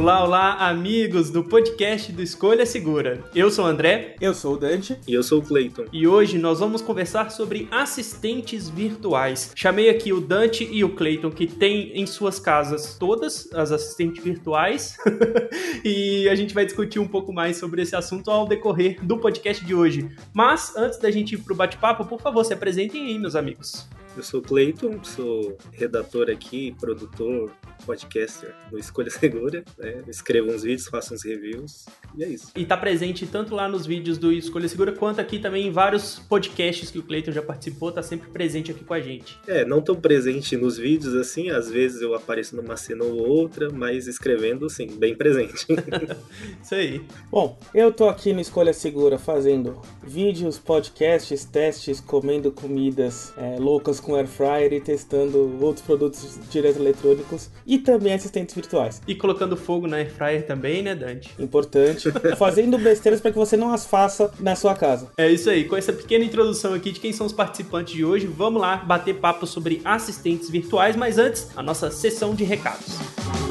Olá, olá, amigos do podcast do Escolha Segura. Eu sou o André. Eu sou o Dante. E eu sou o Clayton. E hoje nós vamos conversar sobre assistentes virtuais. Chamei aqui o Dante e o Clayton, que têm em suas casas todas as assistentes virtuais. e a gente vai discutir um pouco mais sobre esse assunto ao decorrer do podcast de hoje. Mas antes da gente ir pro bate-papo, por favor, se apresentem aí, meus amigos. Eu sou o Clayton, sou redator aqui, produtor, podcaster do Escolha Segura. Né? Escrevo uns vídeos, faço uns reviews e é isso. E tá presente tanto lá nos vídeos do Escolha Segura quanto aqui também em vários podcasts que o Clayton já participou, tá sempre presente aqui com a gente. É, não tão presente nos vídeos assim, às vezes eu apareço numa cena ou outra, mas escrevendo sim, bem presente. isso aí. Bom, eu tô aqui no Escolha Segura fazendo vídeos, podcasts, testes, comendo comidas é, loucas com air fryer e testando outros produtos direto eletrônicos e também assistentes virtuais. E colocando fogo na air fryer também, né, Dante? Importante. Fazendo besteiras para que você não as faça na sua casa. É isso aí. Com essa pequena introdução aqui de quem são os participantes de hoje, vamos lá bater papo sobre assistentes virtuais, mas antes, a nossa sessão de recados.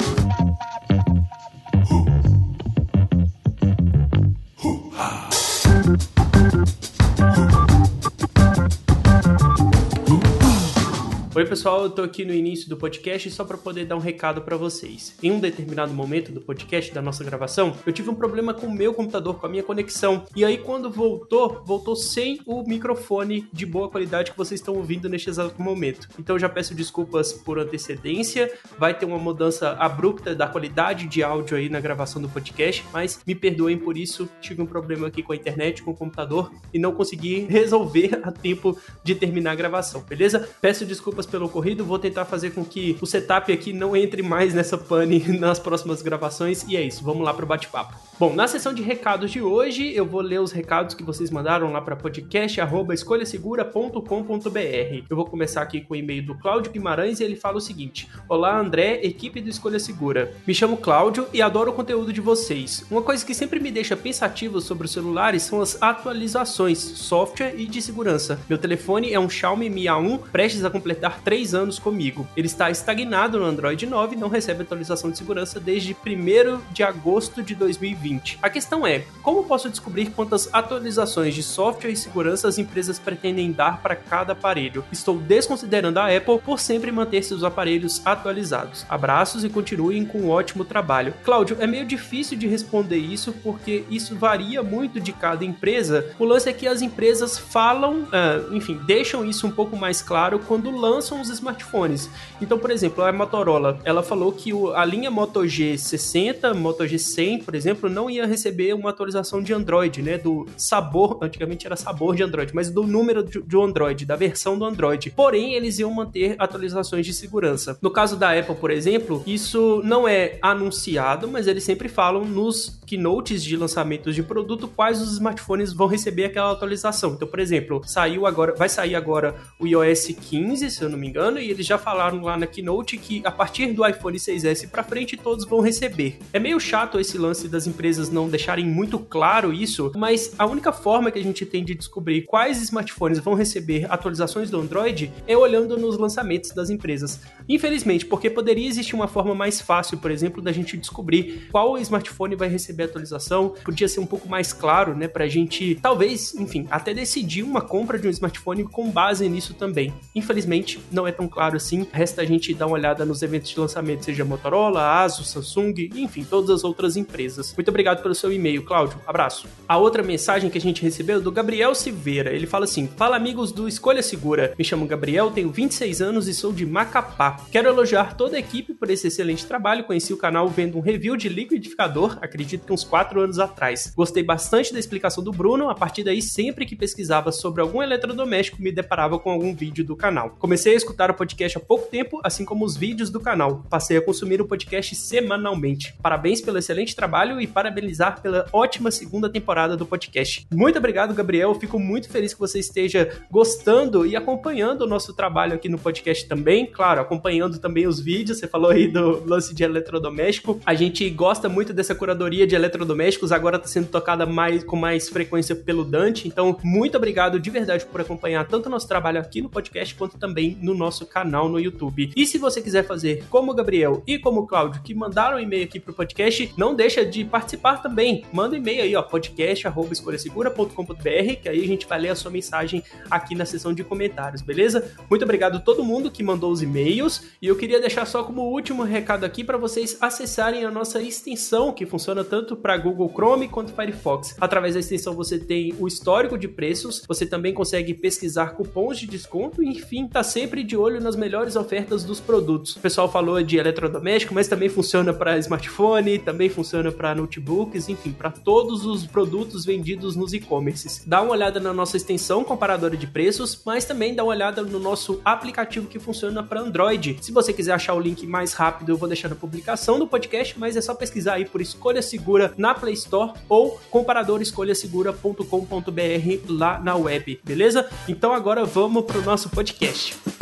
Oi, pessoal, eu tô aqui no início do podcast só para poder dar um recado para vocês. Em um determinado momento do podcast da nossa gravação, eu tive um problema com o meu computador, com a minha conexão. E aí quando voltou, voltou sem o microfone de boa qualidade que vocês estão ouvindo neste exato momento. Então já peço desculpas por antecedência, vai ter uma mudança abrupta da qualidade de áudio aí na gravação do podcast, mas me perdoem por isso, tive um problema aqui com a internet, com o computador e não consegui resolver a tempo de terminar a gravação, beleza? Peço desculpas pelo ocorrido, vou tentar fazer com que o setup aqui não entre mais nessa pane nas próximas gravações. E é isso, vamos lá pro bate-papo. Bom, na sessão de recados de hoje, eu vou ler os recados que vocês mandaram lá para podcast@escolhasegura.com.br. Eu vou começar aqui com o e-mail do Cláudio Guimarães e ele fala o seguinte: Olá, André, equipe do Escolha Segura. Me chamo Cláudio e adoro o conteúdo de vocês. Uma coisa que sempre me deixa pensativo sobre os celulares são as atualizações, software e de segurança. Meu telefone é um Xiaomi Mi A1 prestes a completar 3 anos comigo. Ele está estagnado no Android 9 e não recebe atualização de segurança desde 1 de agosto de 2020. A questão é, como posso descobrir quantas atualizações de software e segurança as empresas pretendem dar para cada aparelho? Estou desconsiderando a Apple por sempre manter seus aparelhos atualizados. Abraços e continuem com um ótimo trabalho. Cláudio, é meio difícil de responder isso porque isso varia muito de cada empresa. O lance é que as empresas falam, uh, enfim, deixam isso um pouco mais claro quando lançam os smartphones. Então, por exemplo, a Motorola, ela falou que a linha Moto G60, Moto G100, por exemplo, não ia receber uma atualização de Android, né? Do sabor, antigamente era sabor de Android, mas do número do Android, da versão do Android. Porém, eles iam manter atualizações de segurança. No caso da Apple, por exemplo, isso não é anunciado, mas eles sempre falam nos keynotes de lançamentos de produto quais os smartphones vão receber aquela atualização. Então, por exemplo, saiu agora, vai sair agora o iOS 15, se eu não me engano, e eles já falaram lá na keynote que a partir do iPhone 6S para frente todos vão receber. É meio chato esse lance das empresas não deixarem muito claro isso, mas a única forma que a gente tem de descobrir quais smartphones vão receber atualizações do Android é olhando nos lançamentos das empresas. Infelizmente, porque poderia existir uma forma mais fácil, por exemplo, da gente descobrir qual smartphone vai receber atualização, podia ser um pouco mais claro, né, pra gente, talvez, enfim, até decidir uma compra de um smartphone com base nisso também. Infelizmente, não é tão claro assim, resta a gente dar uma olhada nos eventos de lançamento, seja Motorola, Asus, Samsung, enfim, todas as outras empresas. Muito obrigado pelo seu e-mail, Cláudio. Abraço. A outra mensagem que a gente recebeu é do Gabriel Silveira. Ele fala assim: Fala amigos do Escolha Segura. Me chamo Gabriel, tenho 26 anos e sou de Macapá. Quero elogiar toda a equipe por esse excelente trabalho. Conheci o canal vendo um review de liquidificador, acredito que uns 4 anos atrás. Gostei bastante da explicação do Bruno. A partir daí, sempre que pesquisava sobre algum eletrodoméstico, me deparava com algum vídeo do canal. Comecei escutar o podcast há pouco tempo, assim como os vídeos do canal. Passei a consumir o podcast semanalmente. Parabéns pelo excelente trabalho e parabenizar pela ótima segunda temporada do podcast. Muito obrigado, Gabriel. Fico muito feliz que você esteja gostando e acompanhando o nosso trabalho aqui no podcast também. Claro, acompanhando também os vídeos. Você falou aí do lance de eletrodoméstico. A gente gosta muito dessa curadoria de eletrodomésticos. Agora está sendo tocada mais com mais frequência pelo Dante. Então, muito obrigado de verdade por acompanhar tanto o nosso trabalho aqui no podcast quanto também no nosso canal no YouTube. E se você quiser fazer como o Gabriel e como o Cláudio, que mandaram um e-mail aqui pro podcast, não deixa de participar também. Manda um e-mail aí, ó, podcast@escolhasegura.com.br, que aí a gente vai ler a sua mensagem aqui na seção de comentários, beleza? Muito obrigado a todo mundo que mandou os e-mails e eu queria deixar só como último recado aqui para vocês acessarem a nossa extensão que funciona tanto para Google Chrome quanto Firefox. Através da extensão você tem o histórico de preços, você também consegue pesquisar cupons de desconto enfim, tá sempre de olho nas melhores ofertas dos produtos. O pessoal falou de eletrodoméstico, mas também funciona para smartphone, também funciona para notebooks, enfim, para todos os produtos vendidos nos e-commerces. Dá uma olhada na nossa extensão comparadora de preços, mas também dá uma olhada no nosso aplicativo que funciona para Android. Se você quiser achar o link mais rápido, eu vou deixar na publicação do podcast, mas é só pesquisar aí por Escolha Segura na Play Store ou comparadorescolhasegura.com.br lá na web, beleza? Então agora vamos pro nosso podcast.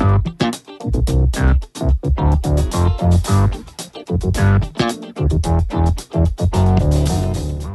Thank you.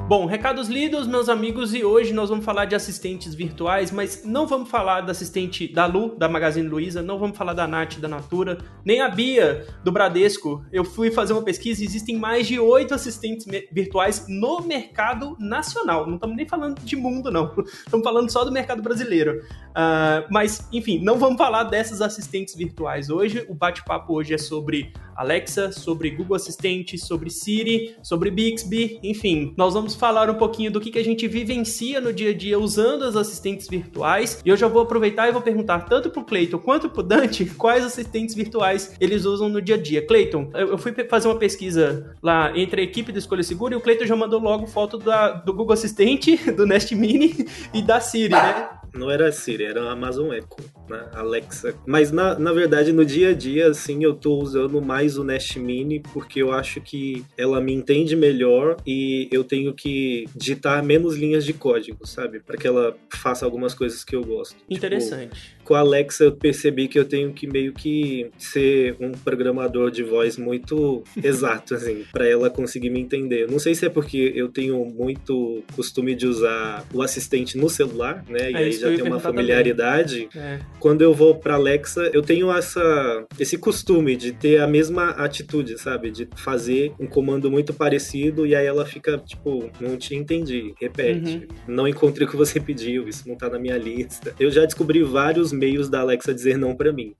Bom, recados lidos, meus amigos, e hoje nós vamos falar de assistentes virtuais, mas não vamos falar da assistente da Lu, da Magazine Luiza, não vamos falar da Nath, da Natura, nem a Bia, do Bradesco. Eu fui fazer uma pesquisa e existem mais de oito assistentes virtuais no mercado nacional. Não estamos nem falando de mundo, não. Estamos falando só do mercado brasileiro. Uh, mas, enfim, não vamos falar dessas assistentes virtuais hoje. O bate-papo hoje é sobre Alexa, sobre Google Assistente, sobre Siri, sobre Bixby, enfim. Nós vamos falar um pouquinho do que, que a gente vivencia no dia a dia usando as assistentes virtuais. E eu já vou aproveitar e vou perguntar tanto pro Cleiton quanto pro Dante quais assistentes virtuais eles usam no dia a dia. Cleiton, eu fui fazer uma pesquisa lá entre a equipe do Escolha Segura e o Cleiton já mandou logo foto da, do Google Assistente, do Nest Mini e da Siri, né? Não era a Siri, era a Amazon Echo, né? Alexa. Mas na, na verdade, no dia a dia, assim, eu tô usando mais o Nest Mini porque eu acho que ela me entende melhor e eu tenho que digitar menos linhas de código, sabe? Para que ela faça algumas coisas que eu gosto. Tipo, Interessante. Tipo, com a Alexa eu percebi que eu tenho que meio que ser um programador de voz muito exato, assim, para ela conseguir me entender. Não sei se é porque eu tenho muito costume de usar o assistente no celular, né? E é aí já tem uma familiaridade. É. Quando eu vou para Alexa, eu tenho essa esse costume de ter a mesma atitude, sabe? De fazer um comando muito parecido e aí ela fica tipo, não te entendi, repete. Uhum. Não encontrei o que você pediu, isso não tá na minha lista. Eu já descobri vários meios da Alexa dizer não para mim.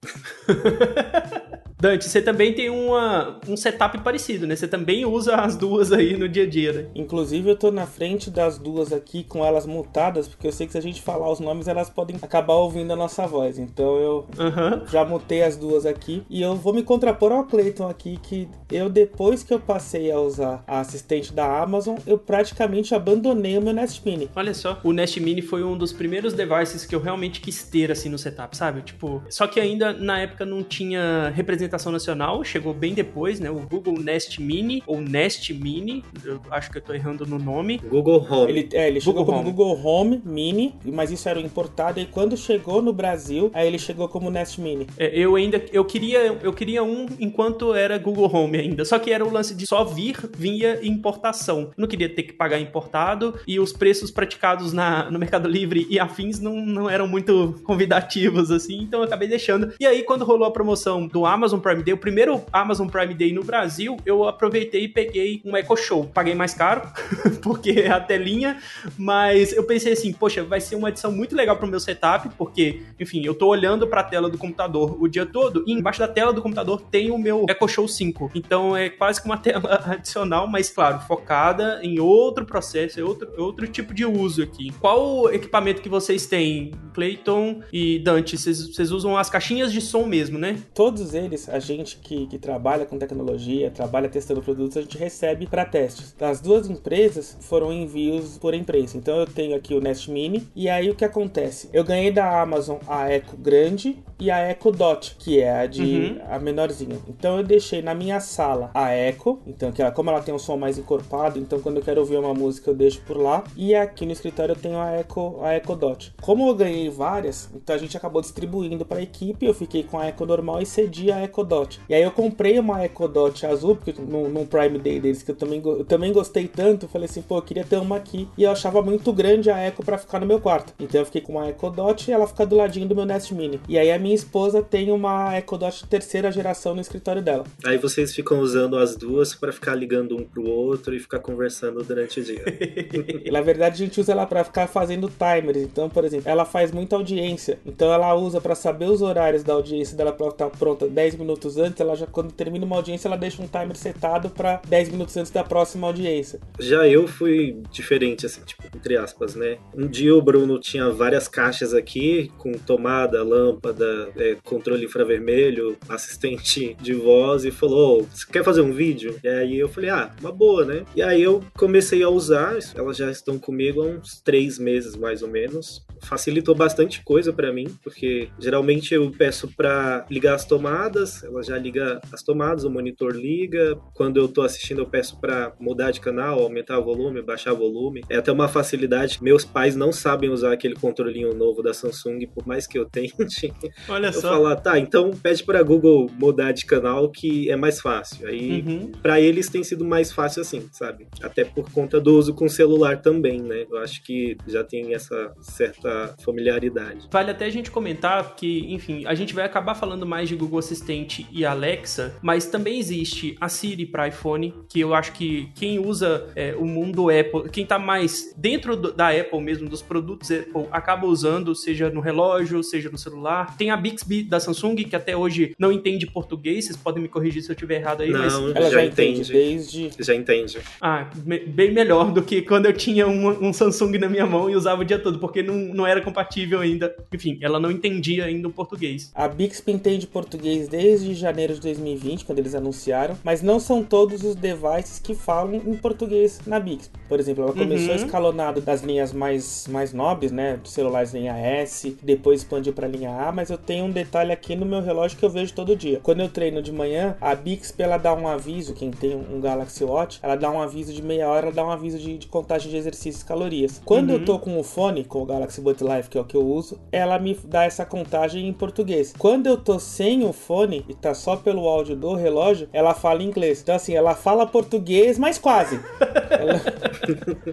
Dante, você também tem uma, um setup parecido, né? Você também usa as duas aí no dia a dia, né? Inclusive, eu tô na frente das duas aqui com elas mutadas, porque eu sei que se a gente falar os nomes, elas podem acabar ouvindo a nossa voz. Então eu uhum. já mutei as duas aqui. E eu vou me contrapor ao Clayton aqui, que eu, depois que eu passei a usar a assistente da Amazon, eu praticamente abandonei o meu Nest Mini. Olha só, o Nest Mini foi um dos primeiros devices que eu realmente quis ter, assim, no setup, sabe? Tipo, só que ainda na época não tinha representação apresentação nacional, chegou bem depois, né? O Google Nest Mini, ou Nest Mini, eu acho que eu tô errando no nome. Google Home. Ele, é, ele chegou como Home. Google Home Mini, mas isso era importado, e quando chegou no Brasil, aí ele chegou como Nest Mini. É, eu ainda, eu queria, eu queria um enquanto era Google Home ainda, só que era o lance de só vir, vinha importação. Não queria ter que pagar importado, e os preços praticados na, no Mercado Livre e afins não, não eram muito convidativos, assim, então eu acabei deixando. E aí, quando rolou a promoção do Amazon Amazon Prime Day, o primeiro Amazon Prime Day no Brasil, eu aproveitei e peguei um Echo Show. Paguei mais caro, porque é a telinha, mas eu pensei assim, poxa, vai ser uma edição muito legal pro meu setup, porque, enfim, eu tô olhando pra tela do computador o dia todo, e embaixo da tela do computador tem o meu Echo Show 5. Então é quase que uma tela adicional, mas claro, focada em outro processo, é outro, outro tipo de uso aqui. Qual equipamento que vocês têm, Clayton e Dante? Vocês usam as caixinhas de som mesmo, né? Todos eles depois, a gente que, que trabalha com tecnologia, trabalha testando produtos, a gente recebe para testes. Das duas empresas foram envios por imprensa. Então eu tenho aqui o Nest Mini e aí o que acontece? Eu ganhei da Amazon a Echo grande e a Echo Dot, que é a de uhum. a menorzinha. Então eu deixei na minha sala a Echo, então que ela, como ela tem um som mais encorpado, então quando eu quero ouvir uma música eu deixo por lá. E aqui no escritório eu tenho a Echo, a Echo Dot. Como eu ganhei várias, então a gente acabou distribuindo para a equipe. Eu fiquei com a Echo normal e cedi a Echo Dot. E aí eu comprei uma Echo Dot azul, porque no, no Prime Day deles que eu também, eu também gostei tanto, falei assim, pô, eu queria ter uma aqui. E eu achava muito grande a Echo para ficar no meu quarto. Então eu fiquei com uma Echo Dot e ela fica do ladinho do meu Nest Mini. E aí a minha esposa tem uma Echo Dot terceira geração no escritório dela. Aí vocês ficam usando as duas para ficar ligando um pro outro e ficar conversando durante o dia. Na verdade, a gente usa ela para ficar fazendo timers. Então, por exemplo, ela faz muita audiência. Então ela usa para saber os horários da audiência dela para estar pronta 10 minutos antes. Ela já quando termina uma audiência, ela deixa um timer setado para 10 minutos antes da próxima audiência. Já eu fui diferente assim, tipo, entre aspas, né? Um dia o Bruno tinha várias caixas aqui com tomada, lâmpada, é, controle infravermelho, assistente de voz e falou: "Você quer fazer um vídeo?" E aí eu falei: "Ah, uma boa, né?" E aí eu comecei a usar, elas já estão comigo há uns três meses mais ou menos. Facilitou bastante coisa para mim, porque geralmente eu peço para ligar as tomadas, ela já liga as tomadas, o monitor liga. Quando eu tô assistindo, eu peço para mudar de canal, aumentar o volume, baixar o volume. É até uma facilidade. Meus pais não sabem usar aquele controlinho novo da Samsung, por mais que eu tente. Olha eu só. falar, tá, então pede para Google mudar de canal que é mais fácil. Aí uhum. para eles tem sido mais fácil assim, sabe? Até por conta do uso com celular também, né? Eu acho que já tem essa certa familiaridade. Vale até a gente comentar que, enfim, a gente vai acabar falando mais de Google Assistente e Alexa, mas também existe a Siri para iPhone, que eu acho que quem usa é, o mundo Apple, quem tá mais dentro do, da Apple mesmo, dos produtos Apple, acaba usando, seja no relógio, seja no celular. Tem a Bixby da Samsung, que até hoje não entende português, vocês podem me corrigir se eu estiver errado aí, não, mas... Ela já, já entende, entende desde... Já entende. Ah, bem melhor do que quando eu tinha um, um, Samsung na minha mão e usava o dia todo, porque não, não era compatível ainda. Enfim, ela não entendia ainda o português. A Bixby entende português desde janeiro de 2020, quando eles anunciaram, mas não são todos os devices que falam em português na Bixby. Por exemplo, ela começou uhum. escalonado das linhas mais, mais nobres, né? Dos celulares linha S, depois expandiu para linha A, mas eu tenho um detalhe aqui no meu relógio que eu vejo todo dia. Quando eu treino de manhã, a Bixby ela dá um aviso, quem tem um Galaxy Watch, ela dá um aviso de meia hora, ela dá um aviso de, de contagem de exercícios e calorias. Quando uhum. eu tô com o fone, com o Galaxy Buds Live, que é o que eu uso, ela me dá essa contagem em português. Quando eu tô sem o fone e tá só pelo áudio do relógio, ela fala inglês. Então assim, ela fala português, mas quase. ela...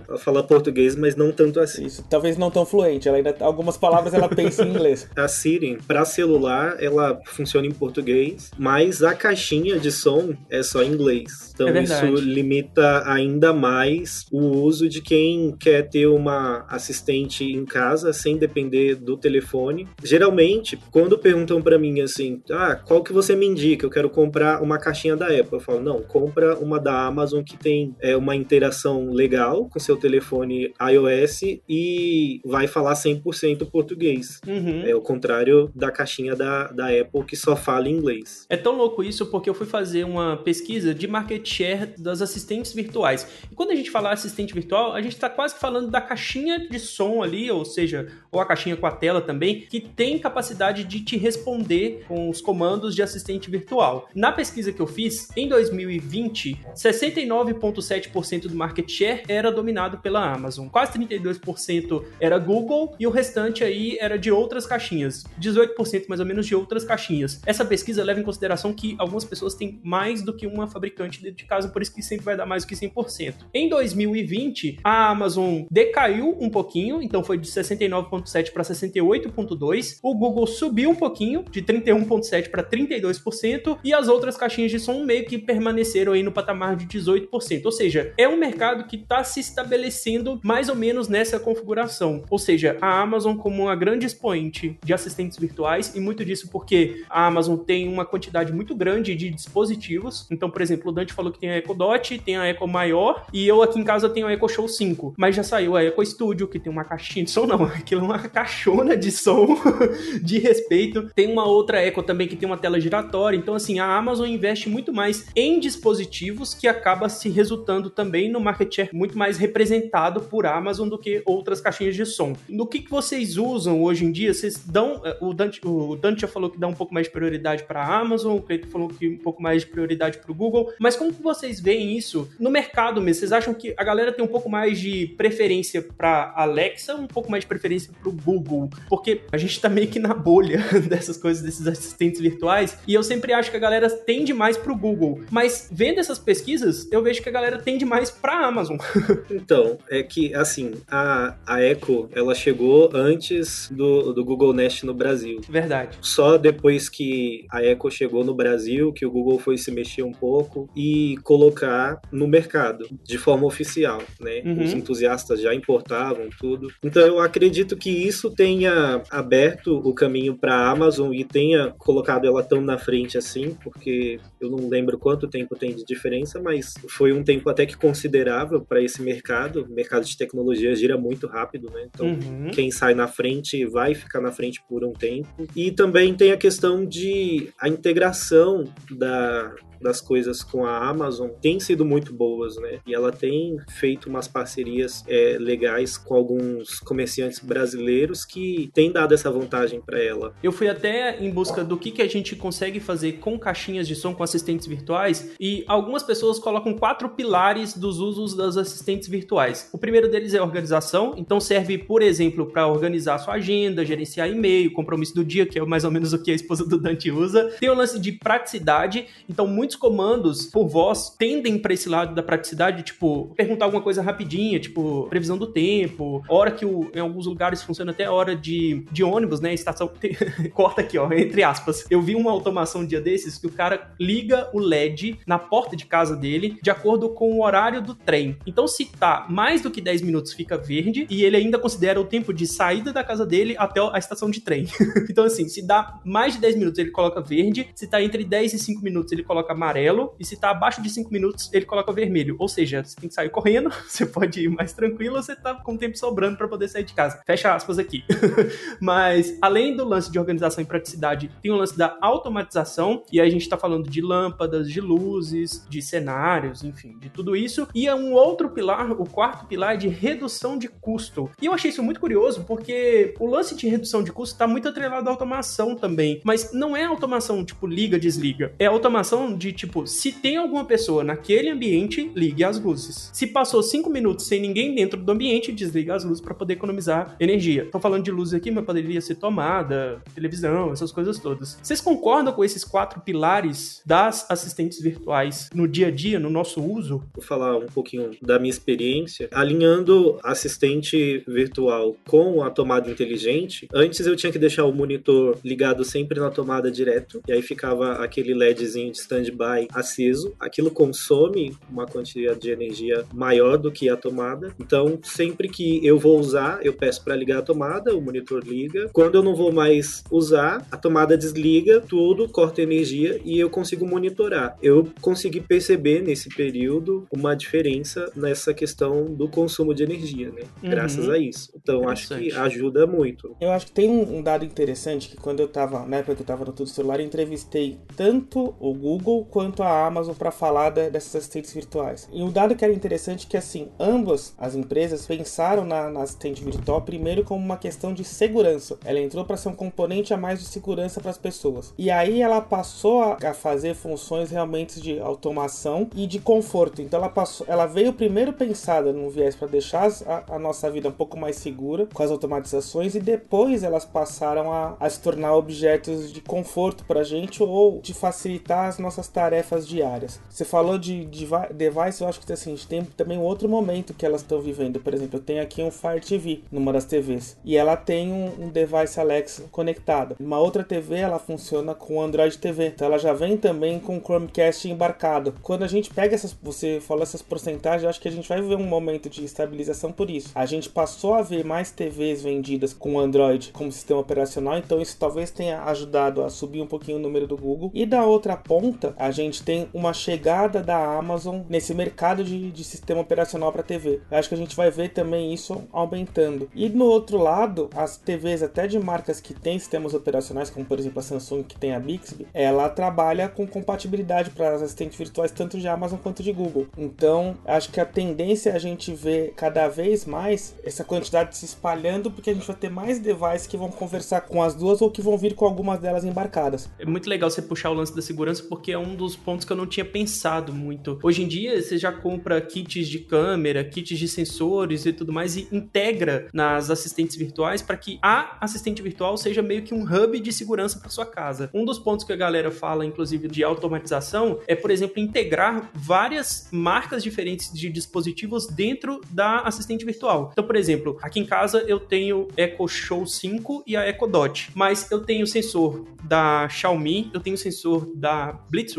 ela fala português, mas não tanto assim. Isso, talvez não tão fluente. Ela ainda algumas palavras ela pensa em inglês. A Siri, para celular, ela funciona em português, mas a caixinha de som é só em inglês. Então é isso limita ainda mais o uso de quem quer ter uma assistente em casa sem depender do telefone. Geralmente, quando perguntam para mim assim, ah, qual que você me indica? Eu quero comprar uma caixinha da Apple. Eu falo, não, compra uma da Amazon que tem é, uma interação legal com seu telefone iOS e vai falar 100% português. Uhum. É o contrário da caixinha da, da Apple que só fala inglês. É tão louco isso porque eu fui fazer uma pesquisa de market share das assistentes virtuais. E quando a gente fala assistente virtual, a gente está quase falando da caixinha de som ali, ou seja, ou a caixinha com a tela também, que tem capacidade de te responder com os comandos de assistente virtual. Na pesquisa que eu fiz, em 2020, 69,7% do market share era dominado pela Amazon, quase 32% era Google e o restante aí era de outras caixinhas, 18% mais ou menos de outras caixinhas. Essa pesquisa leva em consideração que algumas pessoas têm mais do que uma fabricante dentro de casa, por isso que sempre vai dar mais do que 100%. Em 2020, a Amazon decaiu um pouquinho, então foi de 69,7 para 68,2. O Google subiu um pouquinho, de 31,7 para 32%, e as outras caixinhas de som meio que permaneceram aí no patamar de 18%. Ou seja, é um mercado que está está se estabelecendo mais ou menos nessa configuração. Ou seja, a Amazon como uma grande expoente de assistentes virtuais, e muito disso porque a Amazon tem uma quantidade muito grande de dispositivos. Então, por exemplo, o Dante falou que tem a Echo Dot, tem a Echo Maior, e eu aqui em casa tenho a Echo Show 5. Mas já saiu a Echo Studio, que tem uma caixinha de som, não, aquilo é uma caixona de som de respeito. Tem uma outra Echo também que tem uma tela giratória. Então, assim, a Amazon investe muito mais em dispositivos que acaba se resultando também no market share muito mais representado por Amazon do que outras caixinhas de som. No que, que vocês usam hoje em dia? Vocês dão. Eh, o Dante, o Dante já falou que dá um pouco mais de prioridade para a Amazon, o Cleiton falou que um pouco mais de prioridade para o Google. Mas como que vocês veem isso no mercado mesmo? Vocês acham que a galera tem um pouco mais de preferência para Alexa, um pouco mais de preferência para o Google? Porque a gente tá meio que na bolha dessas coisas, desses assistentes virtuais, e eu sempre acho que a galera tende mais para o Google. Mas vendo essas pesquisas, eu vejo que a galera tende mais para a Amazon. então, é que assim, a, a Echo, ela chegou antes do, do Google Nest no Brasil. Verdade. Só depois que a Echo chegou no Brasil, que o Google foi se mexer um pouco e colocar no mercado de forma oficial, né? Uhum. Os entusiastas já importavam tudo. Então eu acredito que isso tenha aberto o caminho para a Amazon e tenha colocado ela tão na frente assim, porque eu não lembro quanto tempo tem de diferença, mas foi um tempo até que considerável para esse mercado. O mercado de tecnologia gira muito rápido, né? Então uhum. quem sai na frente vai ficar na frente por um tempo. E também tem a questão de a integração da das coisas com a Amazon têm sido muito boas, né? E ela tem feito umas parcerias é, legais com alguns comerciantes brasileiros que têm dado essa vantagem para ela. Eu fui até em busca do que, que a gente consegue fazer com caixinhas de som com assistentes virtuais e algumas pessoas colocam quatro pilares dos usos das assistentes virtuais. O primeiro deles é organização, então serve, por exemplo, para organizar sua agenda, gerenciar e-mail, compromisso do dia, que é mais ou menos o que a esposa do Dante usa. Tem o lance de praticidade, então muitos muitos comandos por voz tendem para esse lado da praticidade, tipo, perguntar alguma coisa rapidinha, tipo, previsão do tempo, hora que o, em alguns lugares funciona até hora de, de ônibus, né? Estação. Corta aqui, ó, entre aspas. Eu vi uma automação um dia desses que o cara liga o LED na porta de casa dele de acordo com o horário do trem. Então, se tá mais do que 10 minutos, fica verde e ele ainda considera o tempo de saída da casa dele até a estação de trem. então, assim, se dá mais de 10 minutos, ele coloca verde, se tá entre 10 e 5 minutos, ele coloca amarelo, e se tá abaixo de 5 minutos, ele coloca vermelho. Ou seja, você tem que sair correndo, você pode ir mais tranquilo, você tá com tempo sobrando para poder sair de casa. Fecha aspas aqui. Mas, além do lance de organização e praticidade, tem o lance da automatização, e aí a gente tá falando de lâmpadas, de luzes, de cenários, enfim, de tudo isso. E é um outro pilar, o quarto pilar é de redução de custo. E eu achei isso muito curioso, porque o lance de redução de custo tá muito atrelado à automação também. Mas não é automação tipo liga, desliga. É automação de tipo, se tem alguma pessoa naquele ambiente, ligue as luzes. Se passou cinco minutos sem ninguém dentro do ambiente, desliga as luzes para poder economizar energia. Tô falando de luzes aqui, mas poderia ser tomada, televisão, essas coisas todas. Vocês concordam com esses quatro pilares das assistentes virtuais no dia a dia, no nosso uso? Vou falar um pouquinho da minha experiência. Alinhando assistente virtual com a tomada inteligente, antes eu tinha que deixar o monitor ligado sempre na tomada direto, e aí ficava aquele LEDzinho de standby aceso, aquilo consome uma quantidade de energia maior do que a tomada. Então, sempre que eu vou usar, eu peço para ligar a tomada, o monitor liga. Quando eu não vou mais usar, a tomada desliga, tudo corta energia e eu consigo monitorar. Eu consegui perceber nesse período uma diferença nessa questão do consumo de energia, né? Uhum. Graças a isso. Então, acho que ajuda muito. Eu acho que tem um dado interessante que quando eu tava, na época que eu tava no Tudo Celular, eu entrevistei tanto o Google quanto a Amazon para falar de, dessas assistentes virtuais. E um dado que era interessante é que assim, ambas as empresas pensaram na, na assistente virtual primeiro como uma questão de segurança. Ela entrou para ser um componente a mais de segurança para as pessoas. E aí ela passou a, a, fazer funções realmente de automação e de conforto. Então ela passou, ela veio primeiro pensada num viés para deixar a, a, nossa vida um pouco mais segura com as automatizações e depois elas passaram a, a se tornar objetos de conforto para a gente ou de facilitar as nossas tarefas diárias. Você falou de, de device, eu acho que assim, a gente tem também outro momento que elas estão vivendo. Por exemplo, eu tenho aqui um Fire TV numa das TVs e ela tem um, um device Alexa conectado. Uma outra TV ela funciona com Android TV, então ela já vem também com Chromecast embarcado. Quando a gente pega essas, você falou essas porcentagens, eu acho que a gente vai ver um momento de estabilização por isso. A gente passou a ver mais TVs vendidas com Android como sistema operacional, então isso talvez tenha ajudado a subir um pouquinho o número do Google. E da outra ponta, a gente tem uma chegada da Amazon nesse mercado de, de sistema operacional para TV. Eu acho que a gente vai ver também isso aumentando. E no outro lado, as TVs até de marcas que têm sistemas operacionais, como por exemplo a Samsung que tem a Bixby, ela trabalha com compatibilidade para assistentes virtuais tanto de Amazon quanto de Google. Então, acho que a tendência é a gente ver cada vez mais essa quantidade se espalhando, porque a gente vai ter mais devices que vão conversar com as duas ou que vão vir com algumas delas embarcadas. É muito legal você puxar o lance da segurança, porque é um dos pontos que eu não tinha pensado muito. Hoje em dia, você já compra kits de câmera, kits de sensores e tudo mais, e integra nas assistentes virtuais para que a assistente virtual seja meio que um hub de segurança para sua casa. Um dos pontos que a galera fala, inclusive, de automatização é, por exemplo, integrar várias marcas diferentes de dispositivos dentro da assistente virtual. Então, por exemplo, aqui em casa eu tenho Echo Show 5 e a Echo Dot, mas eu tenho sensor da Xiaomi, eu tenho sensor da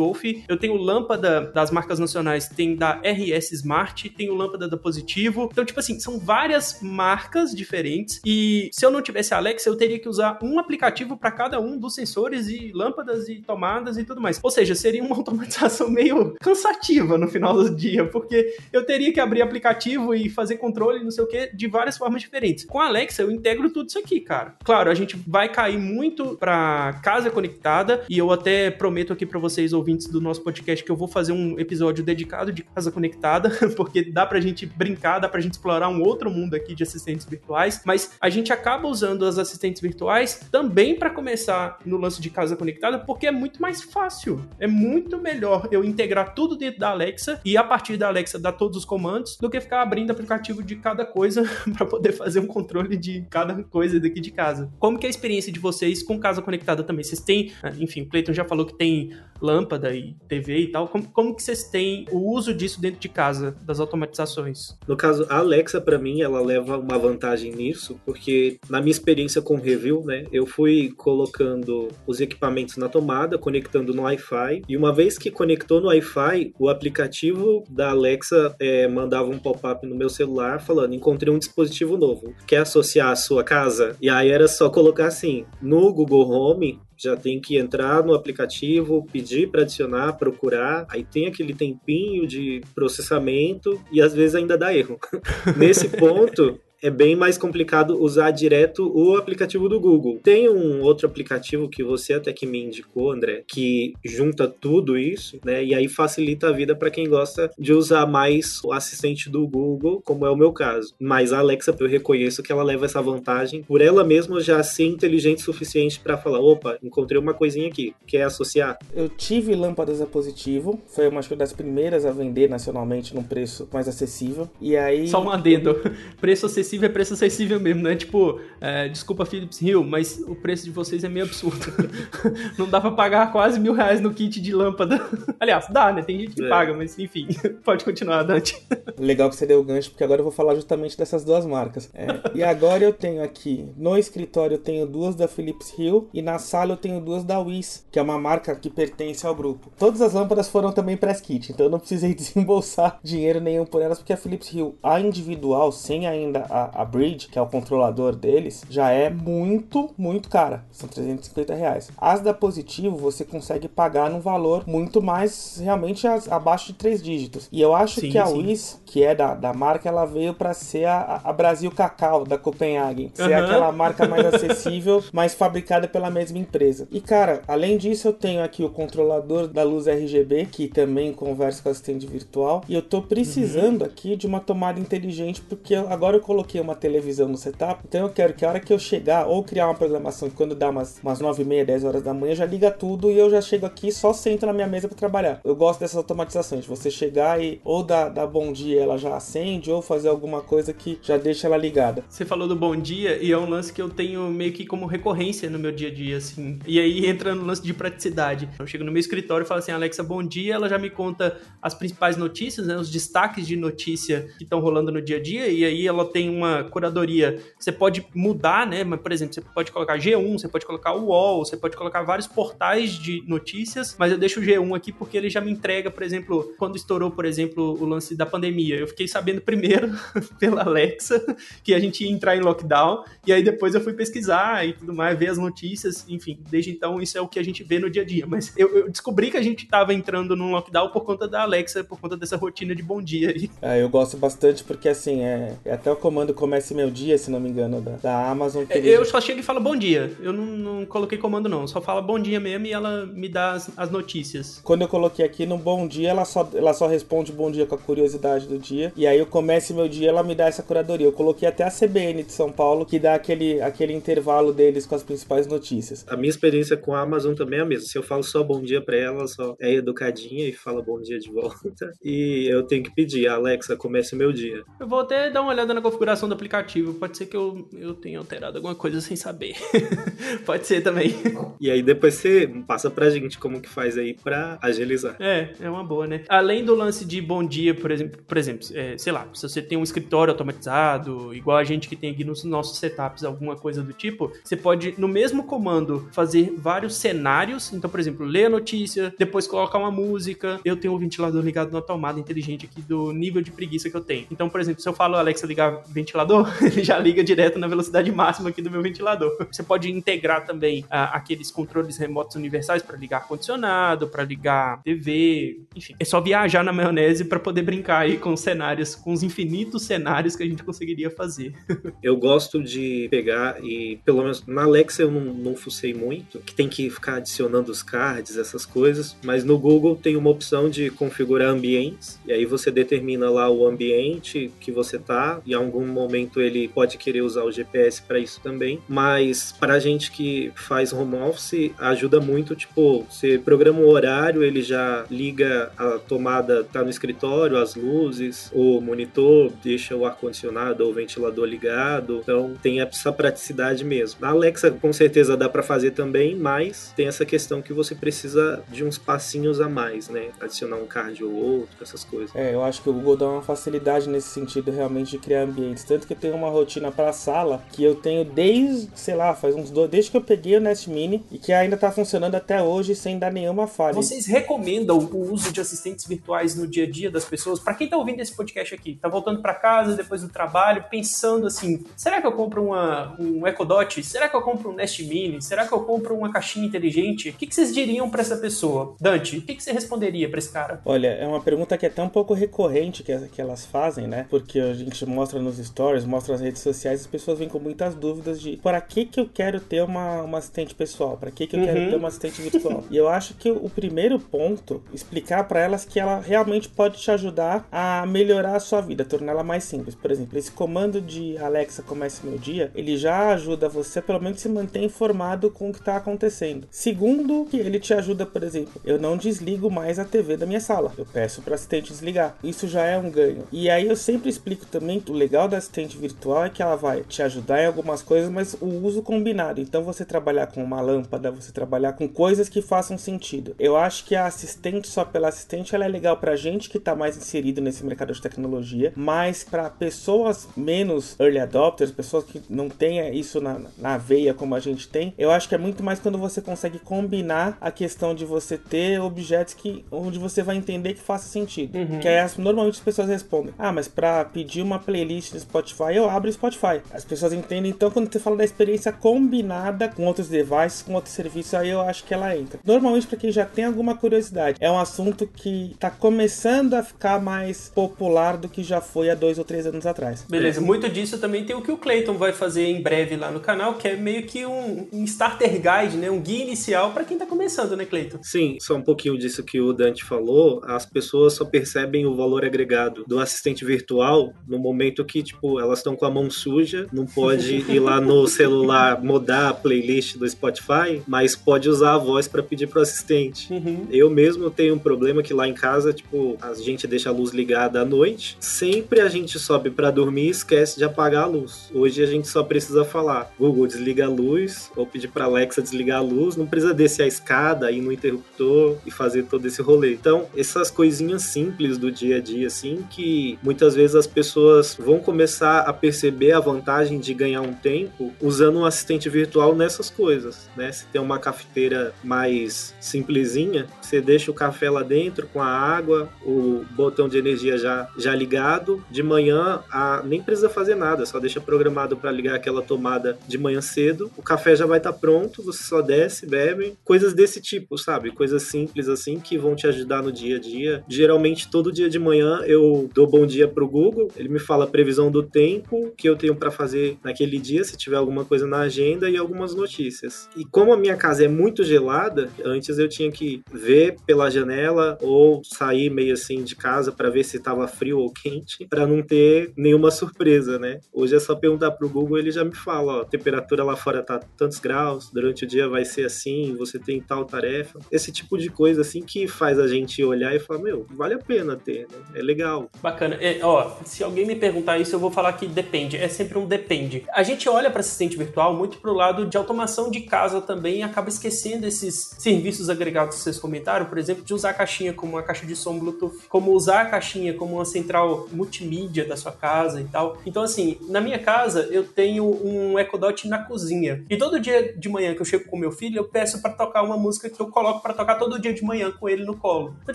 Blitzwolf, eu tenho lâmpada das marcas nacionais, tem da RS Smart, tenho lâmpada da Positivo. Então, tipo assim, são várias marcas diferentes e se eu não tivesse Alexa, eu teria que usar um aplicativo para cada um dos sensores e lâmpadas e tomadas e tudo mais. Ou seja, seria uma automatização meio cansativa no final do dia, porque eu teria que abrir aplicativo e fazer controle, não sei o que, de várias formas diferentes. Com a Alexa, eu integro tudo isso aqui, cara. Claro, a gente vai cair muito para casa conectada e eu até prometo aqui para vocês ouvintes do nosso podcast que eu vou fazer um episódio dedicado de casa conectada, porque dá pra gente brincar, dá pra gente explorar um outro mundo aqui de assistentes virtuais, mas a gente acaba usando as assistentes virtuais também para começar no lance de casa conectada, porque é muito mais fácil. É muito melhor eu integrar tudo dentro da Alexa e a partir da Alexa dar todos os comandos do que ficar abrindo aplicativo de cada coisa para poder fazer um controle de cada coisa daqui de casa. Como que é a experiência de vocês com casa conectada também? Vocês têm, ah, enfim, o Cleiton já falou que tem lâmpada e TV e tal. Como, como que vocês têm o uso disso dentro de casa, das automatizações? No caso, a Alexa, para mim, ela leva uma vantagem nisso, porque na minha experiência com review, né, eu fui colocando os equipamentos na tomada, conectando no Wi-Fi, e uma vez que conectou no Wi-Fi, o aplicativo da Alexa é, mandava um pop-up no meu celular falando: encontrei um dispositivo novo, quer associar a sua casa? E aí era só colocar assim, no Google Home, já tem que entrar no aplicativo, pedir para adicionar, procurar, aí tem aquele tempinho de processamento e às vezes ainda dá erro. Nesse ponto, é bem mais complicado usar direto o aplicativo do Google. Tem um outro aplicativo que você até que me indicou, André, que junta tudo isso, né? E aí facilita a vida para quem gosta de usar mais o assistente do Google, como é o meu caso. Mas a Alexa, eu reconheço que ela leva essa vantagem por ela mesma já ser inteligente o suficiente para falar: opa, encontrei uma coisinha aqui, quer associar? Eu tive lâmpadas a positivo, foi uma das primeiras a vender nacionalmente num preço mais acessível. E aí. Só um adendo: preço acessível acessível é preço acessível mesmo, não é tipo, é, desculpa Philips Hill, mas o preço de vocês é meio absurdo. não dá pra pagar quase mil reais no kit de lâmpada. Aliás, dá, né? Tem gente que é. paga, mas enfim, pode continuar, Dante. Legal que você deu o gancho, porque agora eu vou falar justamente dessas duas marcas. É, e agora eu tenho aqui, no escritório eu tenho duas da Philips Hill e na sala eu tenho duas da Wiz, que é uma marca que pertence ao grupo. Todas as lâmpadas foram também press kit, então eu não precisei desembolsar dinheiro nenhum por elas, porque a Philips Hill, a individual, sem ainda a a, Bridge, que é o controlador deles, já é muito, muito cara. São 350 reais. As da Positivo você consegue pagar num valor muito mais, realmente abaixo de três dígitos. E eu acho sim, que a sim. Wiz, que é da, da marca, ela veio para ser a, a, Brasil Cacau da Copenhagen. Ser uhum. aquela marca mais acessível, mas fabricada pela mesma empresa. E cara, além disso, eu tenho aqui o controlador da luz RGB, que também conversa com o assistente virtual. E eu tô precisando uhum. aqui de uma tomada inteligente, porque agora eu coloquei coloquei uma televisão no setup, então eu quero que a hora que eu chegar, ou criar uma programação que quando dá umas, umas 9 e meia, 10 horas da manhã, já liga tudo e eu já chego aqui só sento na minha mesa para trabalhar. Eu gosto dessas automatizações, você chegar e ou dar, dar bom dia ela já acende, ou fazer alguma coisa que já deixa ela ligada. Você falou do bom dia e é um lance que eu tenho meio que como recorrência no meu dia a dia, assim. E aí entra no lance de praticidade. Eu chego no meu escritório e falo assim, Alexa, bom dia, ela já me conta as principais notícias, né, os destaques de notícia que estão rolando no dia a dia, e aí ela tem uma curadoria. Você pode mudar, né? Mas, por exemplo, você pode colocar G1, você pode colocar o UOL, você pode colocar vários portais de notícias, mas eu deixo o G1 aqui porque ele já me entrega, por exemplo, quando estourou, por exemplo, o lance da pandemia. Eu fiquei sabendo primeiro pela Alexa que a gente ia entrar em lockdown, e aí depois eu fui pesquisar e tudo mais, ver as notícias, enfim, desde então isso é o que a gente vê no dia a dia. Mas eu, eu descobri que a gente estava entrando num lockdown por conta da Alexa, por conta dessa rotina de bom dia aí. É, eu gosto bastante porque assim, é, é até o comando Comece Meu Dia, se não me engano, da, da Amazon. É, eu só chego e falo bom dia. Eu não, não coloquei comando, não. Só fala bom dia mesmo e ela me dá as, as notícias. Quando eu coloquei aqui no bom dia, ela só, ela só responde bom dia com a curiosidade do dia. E aí eu comece meu dia, ela me dá essa curadoria. Eu coloquei até a CBN de São Paulo, que dá aquele, aquele intervalo deles com as principais notícias. A minha experiência com a Amazon também é a mesma. Se eu falo só bom dia pra ela, só é educadinha e fala bom dia de volta. E eu tenho que pedir, Alexa, comece meu dia. Eu vou até dar uma olhada na configuração do aplicativo. Pode ser que eu, eu tenha alterado alguma coisa sem saber. Pode ser também. E aí depois você passa pra gente como que faz aí pra agilizar. É, é uma boa, né? Além do lance de bom dia, por exemplo, por exemplo, é, sei lá, se você tem um escritório automatizado, igual a gente que tem aqui nos nossos setups, alguma coisa do tipo, você pode, no mesmo comando, fazer vários cenários. Então, por exemplo, ler a notícia, depois colocar uma música. Eu tenho um ventilador ligado na tomada inteligente aqui do nível de preguiça que eu tenho. Então, por exemplo, se eu falo Alexa ligar ventilador, ele já liga direto na velocidade máxima aqui do meu ventilador. Você pode integrar também ah, aqueles controles remotos universais para ligar ar-condicionado, para ligar TV, enfim. É só viajar na maionese para poder brincar aí com cenários, com os infinitos cenários que a gente conseguiria fazer. eu gosto de pegar e, pelo menos na Alexa eu não, não fucei muito, que tem que ficar adicionando os cards, essas coisas, mas no Google tem uma opção de configurar ambientes, e aí você determina lá o ambiente que você tá, e algum momento ele pode querer usar o GPS para isso também, mas pra gente que faz home office, ajuda muito, tipo, você programa um horário, ele já liga a tomada, tá no escritório, as luzes, o monitor, deixa o ar-condicionado ou o ventilador ligado, então tem essa praticidade mesmo. Na Alexa, com certeza dá para fazer também, mas tem essa questão que você precisa de uns passinhos a mais, né? Adicionar um card ou outro, essas coisas. É, eu acho que o Google dá uma facilidade nesse sentido realmente de criar ambientes. Tanto que eu tenho uma rotina para sala que eu tenho desde, sei lá, faz uns dois, desde que eu peguei o Nest Mini e que ainda tá funcionando até hoje sem dar nenhuma falha. Vocês recomendam o uso de assistentes virtuais no dia a dia das pessoas? Para quem tá ouvindo esse podcast aqui, tá voltando para casa depois do trabalho, pensando assim: será que eu compro uma, um Echo Dot? Será que eu compro um Nest Mini? Será que eu compro uma caixinha inteligente? O que, que vocês diriam para essa pessoa? Dante, o que, que você responderia para esse cara? Olha, é uma pergunta que é até um pouco recorrente que, que elas fazem, né? Porque a gente mostra nos stories, mostra nas redes sociais, as pessoas vêm com muitas dúvidas de para que, que eu quero ter uma, uma assistente pessoal? Para que, que eu uhum. quero ter uma assistente virtual? e eu acho que o primeiro ponto, explicar para elas que ela realmente pode te ajudar a melhorar a sua vida, torná-la mais simples. Por exemplo, esse comando de Alexa comece meu dia, ele já ajuda você pelo menos se manter informado com o que está acontecendo. Segundo, que ele te ajuda, por exemplo, eu não desligo mais a TV da minha sala. Eu peço para assistente desligar. Isso já é um ganho. E aí eu sempre explico também o legal da assistente virtual é que ela vai te ajudar em algumas coisas, mas o uso combinado. Então você trabalhar com uma lâmpada, você trabalhar com coisas que façam sentido. Eu acho que a assistente só pela assistente ela é legal pra gente que tá mais inserido nesse mercado de tecnologia, mas para pessoas menos early adopters, pessoas que não tenha isso na, na veia como a gente tem, eu acho que é muito mais quando você consegue combinar a questão de você ter objetos que onde você vai entender que faça sentido. Uhum. Que aí normalmente as pessoas respondem: "Ah, mas para pedir uma playlist Spotify, eu abro o Spotify". As pessoas entendem então quando você fala da experiência combinada com outros devices, com outros serviços, aí eu acho que ela entra. Normalmente para quem já tem alguma curiosidade, é um assunto que está começando a ficar mais popular do que já foi há dois ou três anos atrás. Beleza, muito disso também tem o que o Clayton vai fazer em breve lá no canal, que é meio que um, um starter guide, né? Um guia inicial para quem tá começando, né, Clayton? Sim, só um pouquinho disso que o Dante falou, as pessoas só percebem o valor agregado do assistente virtual no momento que, tipo, tipo, elas estão com a mão suja, não pode ir lá no celular mudar a playlist do Spotify, mas pode usar a voz para pedir pro assistente. Uhum. Eu mesmo tenho um problema que lá em casa, tipo, a gente deixa a luz ligada à noite, sempre a gente sobe para dormir e esquece de apagar a luz. Hoje a gente só precisa falar, Google, desliga a luz, ou pedir para Alexa desligar a luz, não precisa descer a escada, ir no interruptor e fazer todo esse rolê. Então, essas coisinhas simples do dia a dia, assim, que muitas vezes as pessoas vão começar a perceber a vantagem de ganhar um tempo usando um assistente virtual nessas coisas, né? Se tem uma cafeteira mais simplesinha, você deixa o café lá dentro com a água, o botão de energia já, já ligado. De manhã, a, nem precisa fazer nada, só deixa programado para ligar aquela tomada de manhã cedo. O café já vai estar tá pronto, você só desce, bebe. Coisas desse tipo, sabe? Coisas simples assim que vão te ajudar no dia a dia. Geralmente, todo dia de manhã eu dou bom dia pro Google, ele me fala a previsão do tempo que eu tenho para fazer naquele dia, se tiver alguma coisa na agenda e algumas notícias. E como a minha casa é muito gelada, antes eu tinha que ver pela janela ou sair meio assim de casa para ver se estava frio ou quente, para não ter nenhuma surpresa, né? Hoje é só perguntar pro Google, ele já me fala, ó, temperatura lá fora tá tantos graus, durante o dia vai ser assim, você tem tal tarefa. Esse tipo de coisa assim que faz a gente olhar e falar, meu, vale a pena ter, né? É legal. Bacana. É, ó, se alguém me perguntar isso, eu vou falar que depende. É sempre um depende. A gente olha para assistente virtual muito pro lado de automação de casa também e acaba esquecendo esses serviços agregados que vocês comentaram, por exemplo, de usar a caixinha como uma caixa de som Bluetooth, como usar a caixinha como uma central multimídia da sua casa e tal. Então, assim, na minha casa eu tenho um Echo Dot na cozinha. E todo dia de manhã que eu chego com meu filho, eu peço para tocar uma música que eu coloco para tocar todo dia de manhã com ele no colo. Então,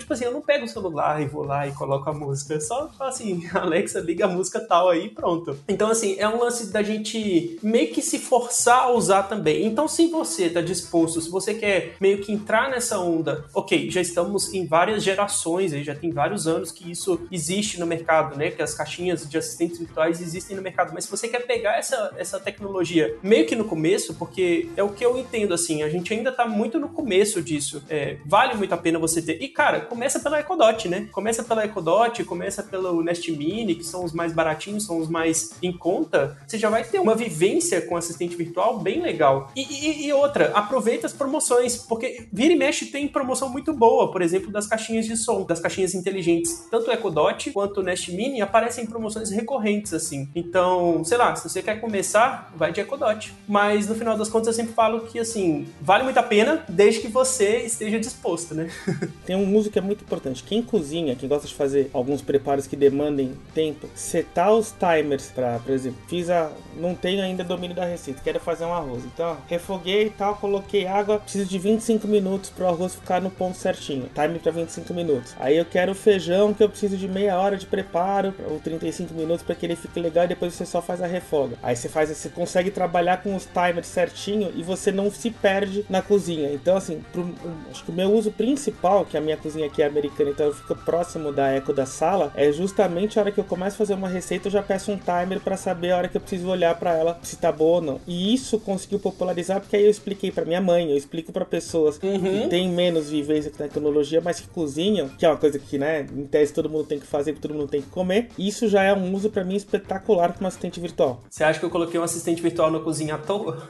tipo assim, eu não pego o celular e vou lá e coloco a música. Eu só assim, Alexa, liga a música tal aí e pronto. Então, assim, é um lance da gente meio que se forçar a usar também. Então, se você tá disposto, se você quer meio que entrar nessa onda, ok, já estamos em várias gerações, aí já tem vários anos que isso existe no mercado, né? Que as caixinhas de assistentes virtuais existem no mercado. Mas se você quer pegar essa, essa tecnologia meio que no começo, porque é o que eu entendo, assim, a gente ainda tá muito no começo disso. É, vale muito a pena você ter. E, cara, começa pela EcoDot, né? Começa pela EcoDot, começa pelo Nest Mini, que são os mais baratinhos, os mais em conta. Você já vai ter uma vivência com assistente virtual bem legal. E, e, e outra, aproveita as promoções, porque vira e mexe tem promoção muito boa, por exemplo, das caixinhas de som, das caixinhas inteligentes. Tanto o EcoDot quanto o Nest Mini aparecem em promoções recorrentes, assim. Então, sei lá, se você quer começar, vai de EcoDot. Mas no final das contas eu sempre falo que, assim, vale muito a pena, desde que você esteja disposto, né? tem um uso que é muito importante. Quem cozinha, quem gosta de fazer alguns preparos que demandem tempo, setar os timers para, por exemplo, fiz a. não tenho ainda domínio da receita, quero fazer um arroz. Então, refoguei e tal, coloquei água, preciso de 25 minutos para o arroz ficar no ponto certinho. Timer para 25 minutos. Aí eu quero feijão que eu preciso de meia hora de preparo, ou 35 minutos para que ele fique legal e depois você só faz a refoga. Aí você faz, você consegue trabalhar com os timers certinho e você não se perde na cozinha. Então, assim, pro, acho que o meu uso principal, que a minha cozinha aqui é americana, então eu fico próximo da eco da sala, é justamente a hora que eu começo a fazer uma receita, eu já peço um timer para saber a hora que eu preciso olhar para ela se tá boa ou não. E isso conseguiu popularizar porque aí eu expliquei para minha mãe, eu explico para pessoas uhum. que têm menos vivência com tecnologia, mas que cozinham, que é uma coisa que, né, em tese todo mundo tem que fazer, todo mundo tem que comer. Isso já é um uso para mim espetacular com um assistente virtual. Você acha que eu coloquei um assistente virtual na cozinha à toa?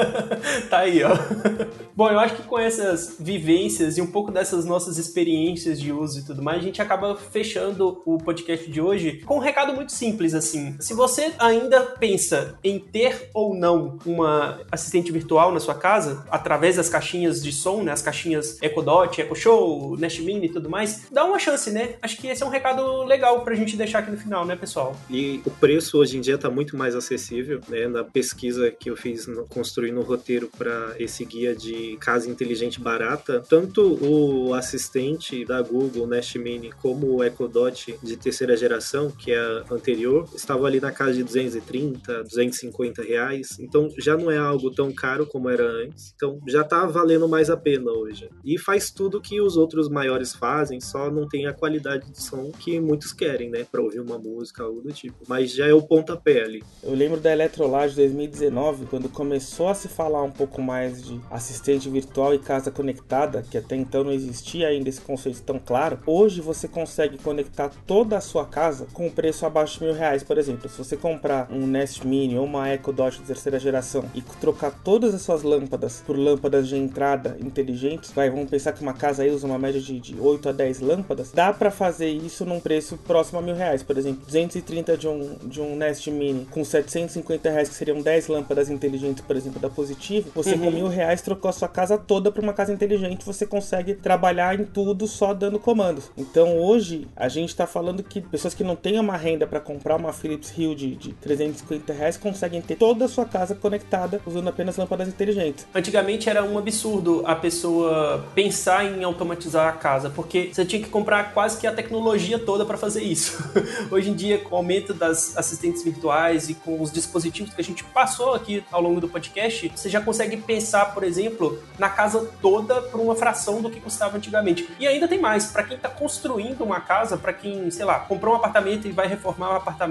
tá aí, ó. Bom, eu acho que com essas vivências e um pouco dessas nossas experiências de uso e tudo mais, a gente acaba fechando o podcast de hoje com um recado muito simples assim. Se você ainda pensa em ter ou não uma assistente virtual na sua casa, através das caixinhas de som, né, as caixinhas Echo Dot, Echo Show, Nest Mini e tudo mais, dá uma chance, né? Acho que esse é um recado legal pra gente deixar aqui no final, né, pessoal? E o preço hoje em dia tá muito mais acessível, né? Na pesquisa que eu fiz no, construindo o roteiro para esse guia de casa inteligente barata, tanto o assistente da Google Nest Mini como o Echo Dot de terceira geração, que é a anterior, estava ali na casa de 230, 250 reais. Então já não é algo tão caro como era antes. Então já tá valendo mais a pena hoje. E faz tudo que os outros maiores fazem, só não tem a qualidade de som que muitos querem, né, para ouvir uma música ou do tipo. Mas já é o pontapé ali. Eu lembro da Eletrolage 2019, quando começou a se falar um pouco mais de assistente virtual e casa conectada, que até então não existia ainda esse conceito tão claro. Hoje você consegue conectar toda a sua casa com um preço abaixo de mil reais reais, por exemplo. Se você comprar um Nest Mini ou uma Echo Dot de terceira geração e trocar todas as suas lâmpadas por lâmpadas de entrada inteligentes, vai, vamos pensar que uma casa aí usa uma média de, de 8 a 10 lâmpadas, dá para fazer isso num preço próximo a mil reais. Por exemplo, 230 de um, de um Nest Mini com 750 reais, que seriam 10 lâmpadas inteligentes, por exemplo, da Positivo, você uhum. com mil reais trocou a sua casa toda para uma casa inteligente, você consegue trabalhar em tudo só dando comandos. Então hoje a gente está falando que pessoas que não têm uma renda para comprar uma Philips Hue de, de 350 reais conseguem ter toda a sua casa conectada usando apenas lâmpadas inteligentes. Antigamente era um absurdo a pessoa pensar em automatizar a casa, porque você tinha que comprar quase que a tecnologia toda para fazer isso. Hoje em dia, com o aumento das assistentes virtuais e com os dispositivos que a gente passou aqui ao longo do podcast, você já consegue pensar, por exemplo, na casa toda por uma fração do que custava antigamente. E ainda tem mais, para quem está construindo uma casa, para quem, sei lá, comprou um apartamento e vai reformar o um apartamento,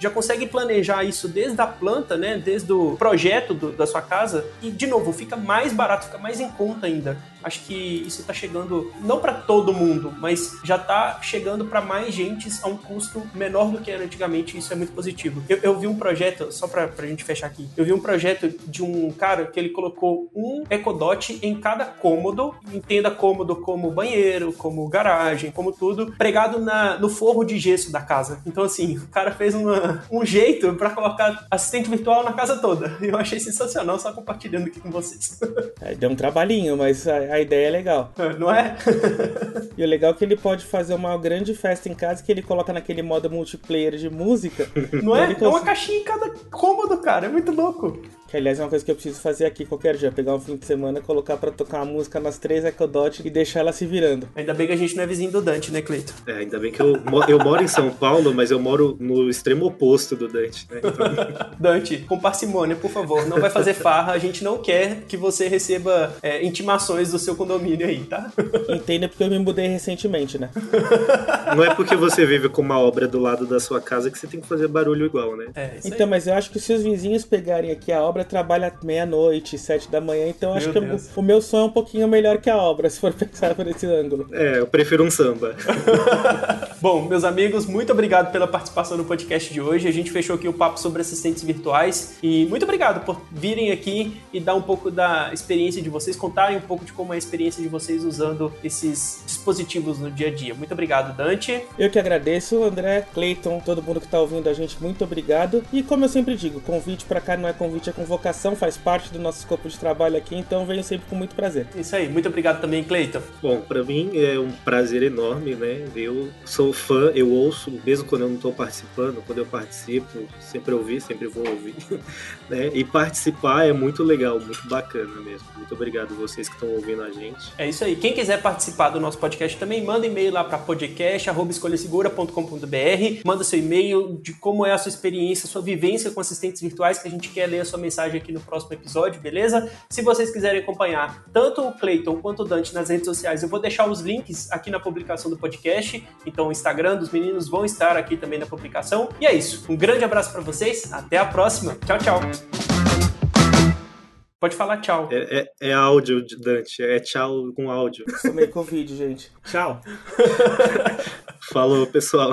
já consegue planejar isso desde a planta, né, desde o projeto do, da sua casa e de novo fica mais barato, fica mais em conta ainda. Acho que isso está chegando não para todo mundo, mas já está chegando para mais gente a um custo menor do que era antigamente. Isso é muito positivo. Eu, eu vi um projeto, só para a gente fechar aqui, eu vi um projeto de um cara que ele colocou um Ecodot em cada cômodo, entenda cômodo como banheiro, como garagem, como tudo, pregado na, no forro de gesso da casa. Então, assim, o cara fez uma, um jeito para colocar assistente virtual na casa toda. Eu achei sensacional, só compartilhando aqui com vocês. É, deu um trabalhinho, mas a ideia é legal. Não é? e o legal é que ele pode fazer uma grande festa em casa que ele coloca naquele modo multiplayer de música. Não é? É uma caixinha em cada cômodo, cara. É muito louco. Que aliás é uma coisa que eu preciso fazer aqui qualquer dia, pegar um fim de semana, colocar para tocar uma música nas três Ecodot e deixar ela se virando. Ainda bem que a gente não é vizinho do Dante, né, Cleito? É, ainda bem que eu, eu moro em São Paulo, mas eu moro no extremo oposto do Dante, né? Então... Dante, com parcimônia, por favor, não vai fazer farra, a gente não quer que você receba é, intimações do seu condomínio aí, tá? Entenda porque eu me mudei recentemente, né? Não é porque você vive com uma obra do lado da sua casa que você tem que fazer barulho igual, né? É, então, mas eu acho que se os vizinhos pegarem aqui a obra, trabalha meia-noite, sete da manhã, então meu acho que o, o meu som é um pouquinho melhor que a obra, se for pensar por esse ângulo. É, eu prefiro um samba. Bom, meus amigos, muito obrigado pela participação no podcast de hoje. A gente fechou aqui o papo sobre assistentes virtuais e muito obrigado por virem aqui e dar um pouco da experiência de vocês, contarem um pouco de como é a experiência de vocês usando esses dispositivos no dia a dia. Muito obrigado, Dante. Eu que agradeço, André, Clayton, todo mundo que está ouvindo a gente, muito obrigado. E como eu sempre digo, convite para cá não é convite, é convocação faz parte do nosso escopo de trabalho aqui, então venho sempre com muito prazer. Isso aí, muito obrigado também, Cleiton. Bom, para mim é um prazer enorme, né? Eu sou fã, eu ouço, mesmo quando eu não estou participando, quando eu participo, sempre ouvi, sempre vou ouvir. né? E participar é muito legal, muito bacana mesmo. Muito obrigado vocês que estão ouvindo a gente. É isso aí. Quem quiser participar do nosso podcast também, manda e-mail lá para podcast@escolhasegura.com.br. Manda seu e-mail de como é a sua experiência, sua vivência com assistentes virtuais, que a gente quer ler a sua mensagem aqui no próximo episódio, beleza? Se vocês quiserem acompanhar tanto o Clayton quanto o Dante nas redes sociais, eu vou deixar os links aqui na publicação do podcast. Então, o Instagram dos meninos vão estar aqui também na publicação. E é isso. Um grande abraço para vocês. Até a próxima. Tchau, tchau. Pode falar tchau. É, é, é áudio, Dante. É tchau com áudio. Tô meio Covid, gente. Tchau. Falou, pessoal.